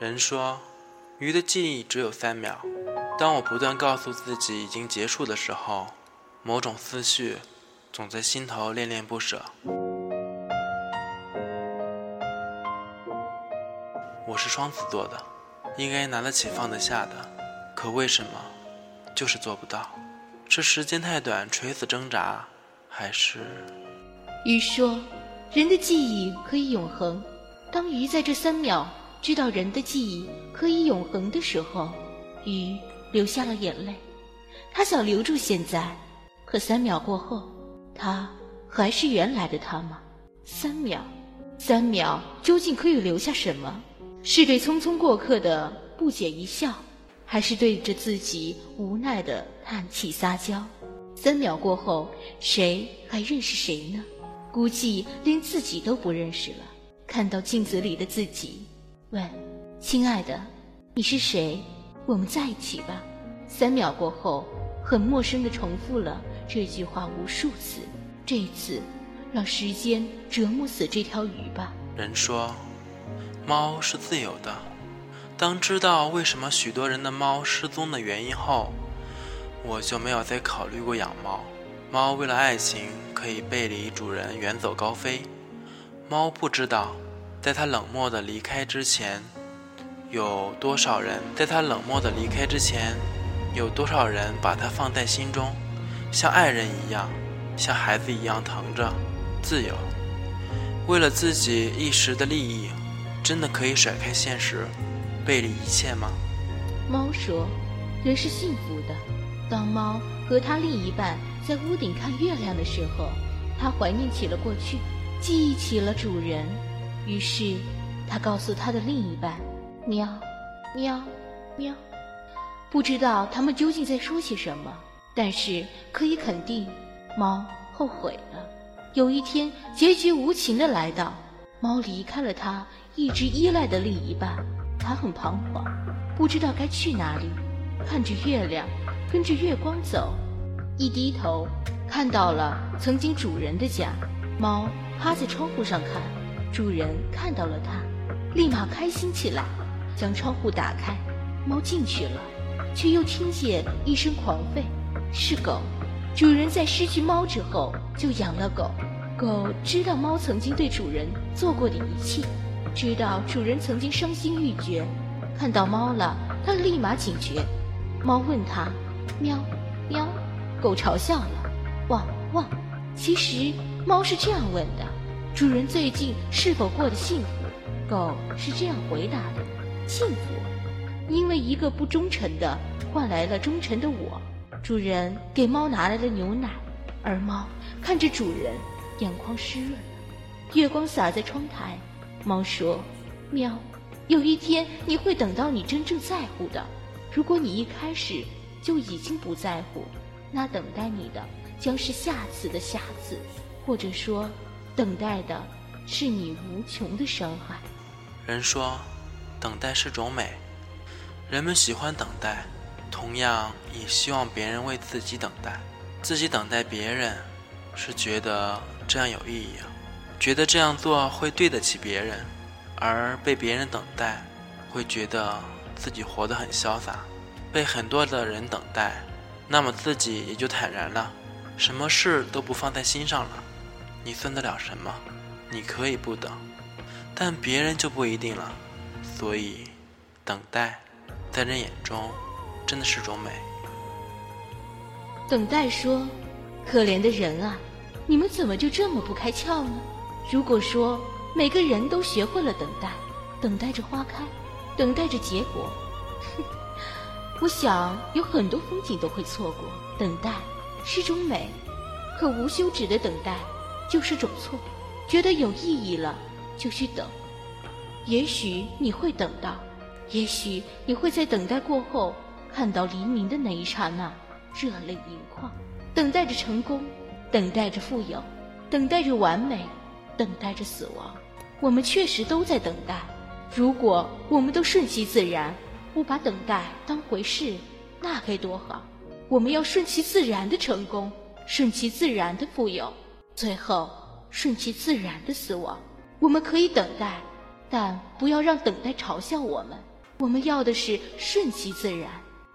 人说，鱼的记忆只有三秒。当我不断告诉自己已经结束的时候，某种思绪总在心头恋恋不舍。我是双子座的，应该拿得起放得下的，可为什么就是做不到？是时间太短垂死挣扎，还是？鱼说：“人的记忆可以永恒。当鱼在这三秒知道人的记忆可以永恒的时候，鱼流下了眼泪。他想留住现在，可三秒过后，他还是原来的他吗？三秒，三秒究竟可以留下什么？是对匆匆过客的不解一笑，还是对着自己无奈的叹气撒娇？三秒过后，谁还认识谁呢？”估计连自己都不认识了。看到镜子里的自己，问：“亲爱的，你是谁？我们在一起吧。”三秒过后，很陌生的重复了这句话无数次。这一次，让时间折磨死这条鱼吧。人说，猫是自由的。当知道为什么许多人的猫失踪的原因后，我就没有再考虑过养猫。猫为了爱情可以背离主人远走高飞，猫不知道，在他冷漠的离开之前，有多少人在他冷漠的离开之前，有多少人把它放在心中，像爱人一样，像孩子一样疼着。自由，为了自己一时的利益，真的可以甩开现实，背离一切吗？猫说：“人是幸福的。”当猫和它另一半。在屋顶看月亮的时候，他怀念起了过去，记忆起了主人。于是，他告诉他的另一半：“喵，喵，喵。”不知道他们究竟在说些什么，但是可以肯定，猫后悔了。有一天，结局无情的来到，猫离开了它一直依赖的另一半，它很彷徨，不知道该去哪里，看着月亮，跟着月光走。一低头，看到了曾经主人的家。猫趴在窗户上看，主人看到了它，立马开心起来，将窗户打开。猫进去了，却又听见一声狂吠，是狗。主人在失去猫之后就养了狗，狗知道猫曾经对主人做过的一切，知道主人曾经伤心欲绝，看到猫了，它立马警觉。猫问它：“喵，喵。”狗嘲笑了，汪汪。其实猫是这样问的：“主人最近是否过得幸福？”狗是这样回答的：“幸福，因为一个不忠诚的换来了忠诚的我。”主人给猫拿来了牛奶，而猫看着主人，眼眶湿润了。月光洒在窗台，猫说：“喵，有一天你会等到你真正在乎的。如果你一开始就已经不在乎。”那等待你的将是下次的下次，或者说，等待的是你无穷的伤害。人说，等待是种美，人们喜欢等待，同样也希望别人为自己等待。自己等待别人，是觉得这样有意义，觉得这样做会对得起别人；而被别人等待，会觉得自己活得很潇洒。被很多的人等待。那么自己也就坦然了，什么事都不放在心上了。你算得了什么？你可以不等，但别人就不一定了。所以，等待，在人眼中，真的是种美。等待说：“可怜的人啊，你们怎么就这么不开窍呢？如果说每个人都学会了等待，等待着花开，等待着结果。”哼我想有很多风景都会错过。等待是种美，可无休止的等待就是种错。觉得有意义了，就去等。也许你会等到，也许你会在等待过后看到黎明的那一刹那，热泪盈眶。等待着成功，等待着富有，等待着完美，等待着死亡。我们确实都在等待。如果我们都顺其自然。不把等待当回事，那该多好！我们要顺其自然的成功，顺其自然的富有，最后顺其自然的死亡。我们可以等待，但不要让等待嘲笑我们。我们要的是顺其自然，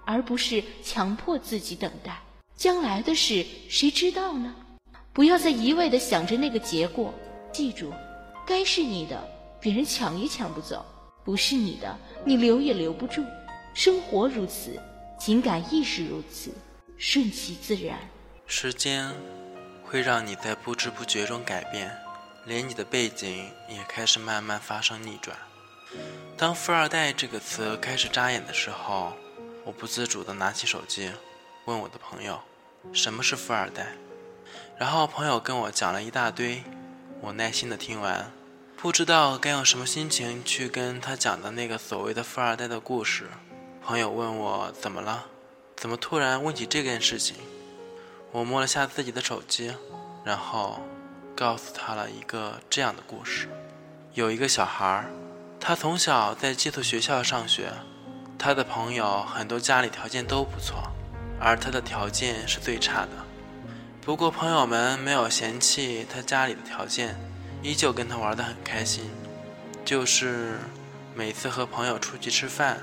而不是强迫自己等待。将来的事谁知道呢？不要再一味的想着那个结果。记住，该是你的，别人抢也抢不走；不是你的，你留也留不住。生活如此，情感亦是如此，顺其自然。时间会让你在不知不觉中改变，连你的背景也开始慢慢发生逆转。当“富二代”这个词开始扎眼的时候，我不自主地拿起手机，问我的朋友：“什么是富二代？”然后朋友跟我讲了一大堆。我耐心的听完，不知道该用什么心情去跟他讲的那个所谓的富二代的故事。朋友问我怎么了，怎么突然问起这件事情？我摸了下自己的手机，然后告诉他了一个这样的故事：有一个小孩，他从小在寄宿学校上学，他的朋友很多家里条件都不错，而他的条件是最差的。不过，朋友们没有嫌弃他家里的条件，依旧跟他玩得很开心。就是每次和朋友出去吃饭，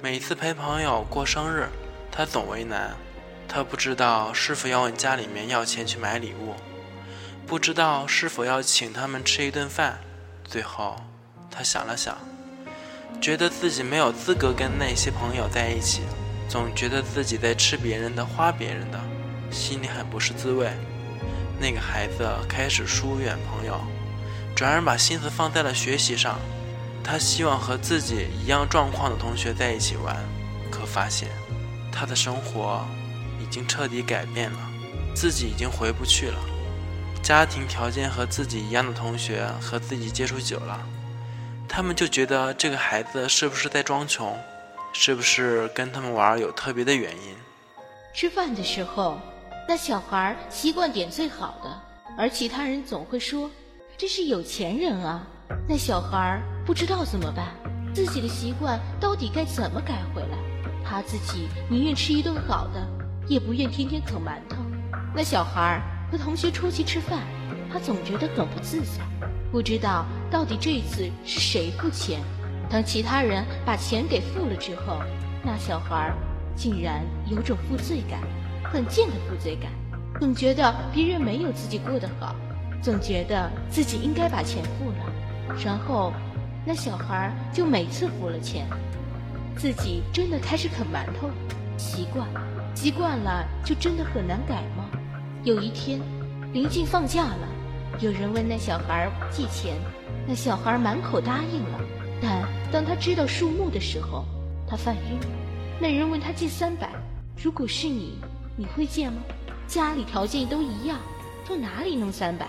每次陪朋友过生日，他总为难。他不知道是否要问家里面要钱去买礼物，不知道是否要请他们吃一顿饭。最后，他想了想，觉得自己没有资格跟那些朋友在一起，总觉得自己在吃别人的，花别人的。心里很不是滋味。那个孩子开始疏远朋友，转而把心思放在了学习上。他希望和自己一样状况的同学在一起玩，可发现他的生活已经彻底改变了，自己已经回不去了。家庭条件和自己一样的同学和自己接触久了，他们就觉得这个孩子是不是在装穷，是不是跟他们玩有特别的原因？吃饭的时候。那小孩习惯点最好的，而其他人总会说：“这是有钱人啊。”那小孩不知道怎么办，自己的习惯到底该怎么改回来？他自己宁愿吃一顿好的，也不愿天天啃馒头。那小孩和同学出去吃饭，他总觉得很不自在，不知道到底这次是谁付钱。当其他人把钱给付了之后，那小孩竟然有种负罪感。很贱的负罪感，总觉得别人没有自己过得好，总觉得自己应该把钱付了，然后那小孩就每次付了钱，自己真的开始啃馒头，习惯了，习惯了就真的很难改吗？有一天，临近放假了，有人问那小孩借钱，那小孩满口答应了，但当他知道数目的时候，他犯晕。那人问他借三百，如果是你。你会借吗？家里条件都一样，从哪里弄三百？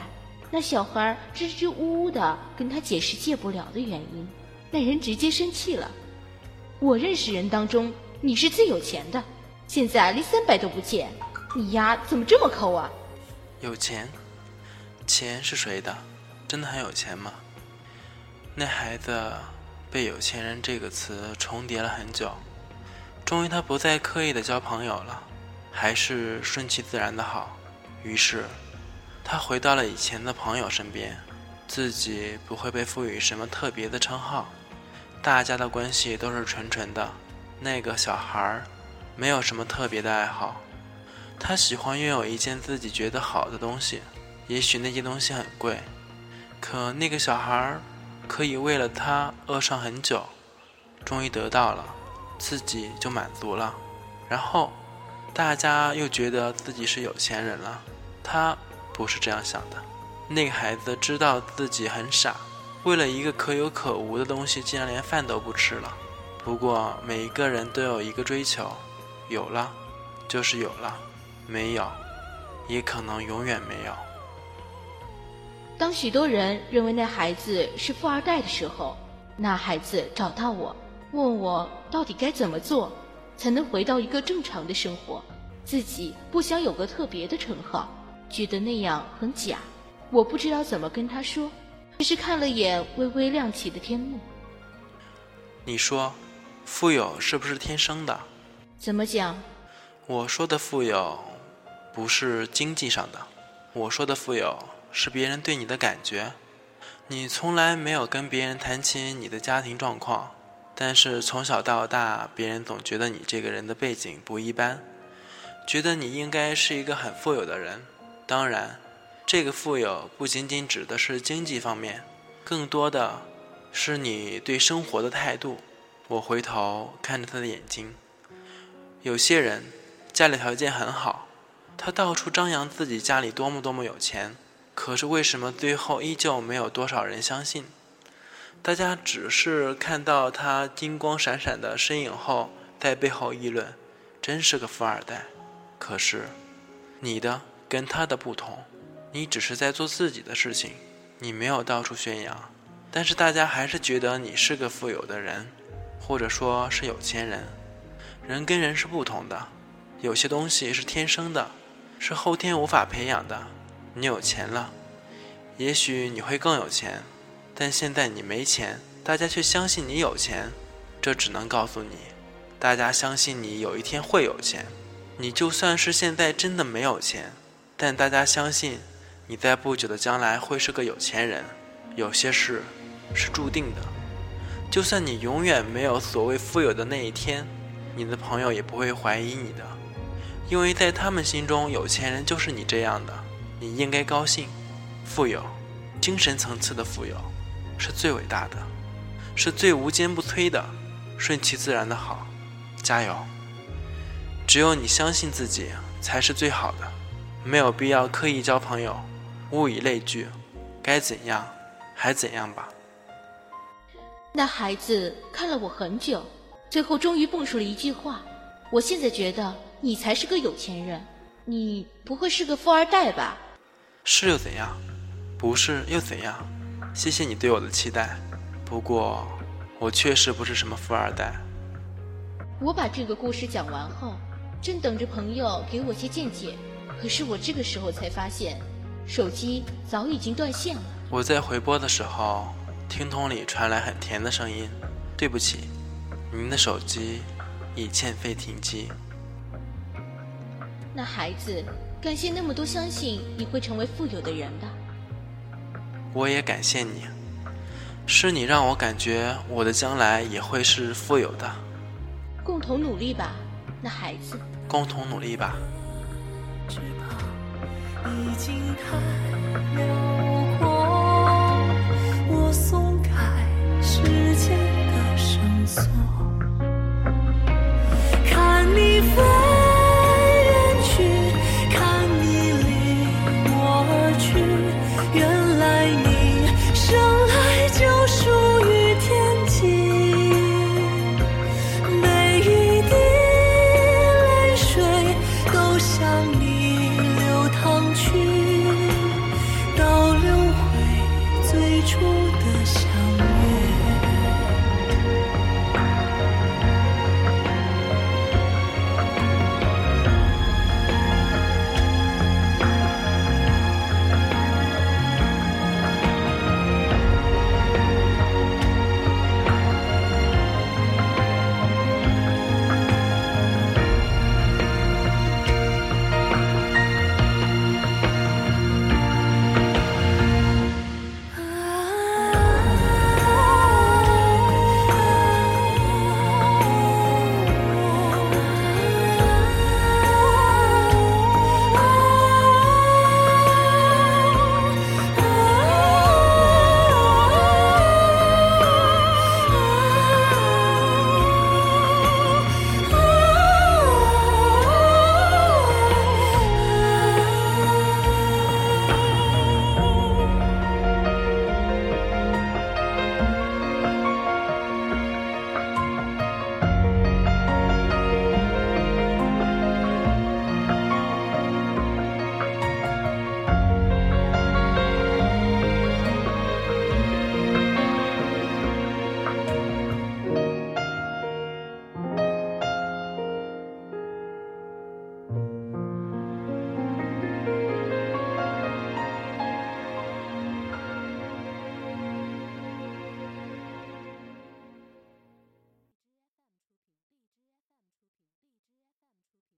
那小孩支支吾吾的跟他解释借不了的原因，那人直接生气了。我认识人当中，你是最有钱的，现在连三百都不借，你丫怎么这么抠啊？有钱？钱是谁的？真的很有钱吗？那孩子被“有钱人”这个词重叠了很久，终于他不再刻意的交朋友了。还是顺其自然的好。于是，他回到了以前的朋友身边，自己不会被赋予什么特别的称号，大家的关系都是纯纯的。那个小孩儿没有什么特别的爱好，他喜欢拥有一件自己觉得好的东西，也许那些东西很贵，可那个小孩儿可以为了他饿上很久，终于得到了，自己就满足了，然后。大家又觉得自己是有钱人了，他不是这样想的。那个孩子知道自己很傻，为了一个可有可无的东西，竟然连饭都不吃了。不过每一个人都有一个追求，有了就是有了，没有也可能永远没有。当许多人认为那孩子是富二代的时候，那孩子找到我，问我到底该怎么做。才能回到一个正常的生活。自己不想有个特别的称号，觉得那样很假。我不知道怎么跟他说，只是看了眼微微亮起的天幕。你说，富有是不是天生的？怎么讲？我说的富有，不是经济上的。我说的富有，是别人对你的感觉。你从来没有跟别人谈起你的家庭状况。但是从小到大，别人总觉得你这个人的背景不一般，觉得你应该是一个很富有的人。当然，这个富有不仅仅指的是经济方面，更多的是你对生活的态度。我回头看着他的眼睛，有些人家里条件很好，他到处张扬自己家里多么多么有钱，可是为什么最后依旧没有多少人相信？大家只是看到他金光闪闪的身影后，在背后议论，真是个富二代。可是，你的跟他的不同，你只是在做自己的事情，你没有到处宣扬，但是大家还是觉得你是个富有的人，或者说是有钱人。人跟人是不同的，有些东西是天生的，是后天无法培养的。你有钱了，也许你会更有钱。但现在你没钱，大家却相信你有钱，这只能告诉你，大家相信你有一天会有钱。你就算是现在真的没有钱，但大家相信你在不久的将来会是个有钱人。有些事是注定的，就算你永远没有所谓富有的那一天，你的朋友也不会怀疑你的，因为在他们心中，有钱人就是你这样的。你应该高兴，富有，精神层次的富有。是最伟大的，是最无坚不摧的，顺其自然的好，加油！只有你相信自己才是最好的，没有必要刻意交朋友，物以类聚，该怎样还怎样吧。那孩子看了我很久，最后终于蹦出了一句话：“我现在觉得你才是个有钱人，你不会是个富二代吧？”是又怎样？不是又怎样？谢谢你对我的期待，不过我确实不是什么富二代。我把这个故事讲完后，正等着朋友给我些见解，可是我这个时候才发现，手机早已经断线了。我在回拨的时候，听筒里传来很甜的声音：“对不起，您的手机已欠费停机。”那孩子，感谢那么多相信你会成为富有的人吧。我也感谢你，是你让我感觉我的将来也会是富有的。共同努力吧，那孩子。共同努力吧。只怕已经太你飞